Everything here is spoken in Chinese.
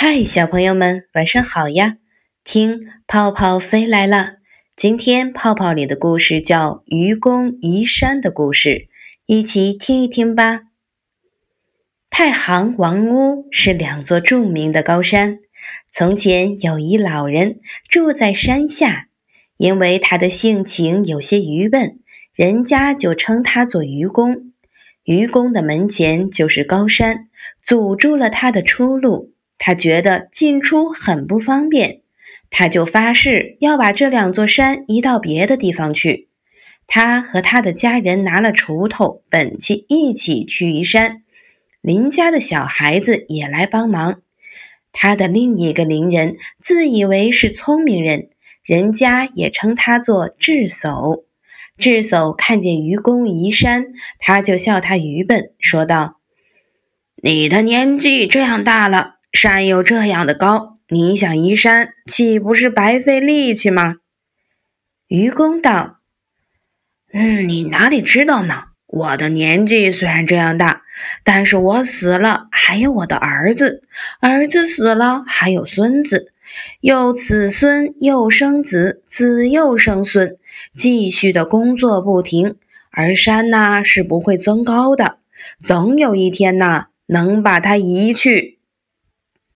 嗨，小朋友们，晚上好呀！听泡泡飞来了。今天泡泡里的故事叫《愚公移山的故事》，一起听一听吧。太行、王屋是两座著名的高山。从前有一老人住在山下，因为他的性情有些愚笨，人家就称他做愚公。愚公的门前就是高山，阻住了他的出路。他觉得进出很不方便，他就发誓要把这两座山移到别的地方去。他和他的家人拿了锄头、本器，一起去移山。邻家的小孩子也来帮忙。他的另一个邻人自以为是聪明人，人家也称他做智叟。智叟看见愚公移山，他就笑他愚笨，说道：“你的年纪这样大了。”山又这样的高，你想移山，岂不是白费力气吗？愚公道：“嗯，你哪里知道呢？我的年纪虽然这样大，但是我死了还有我的儿子，儿子死了还有孙子，又子孙又生子，子又生孙，继续的工作不停。而山呢是不会增高的，总有一天呐能把它移去。”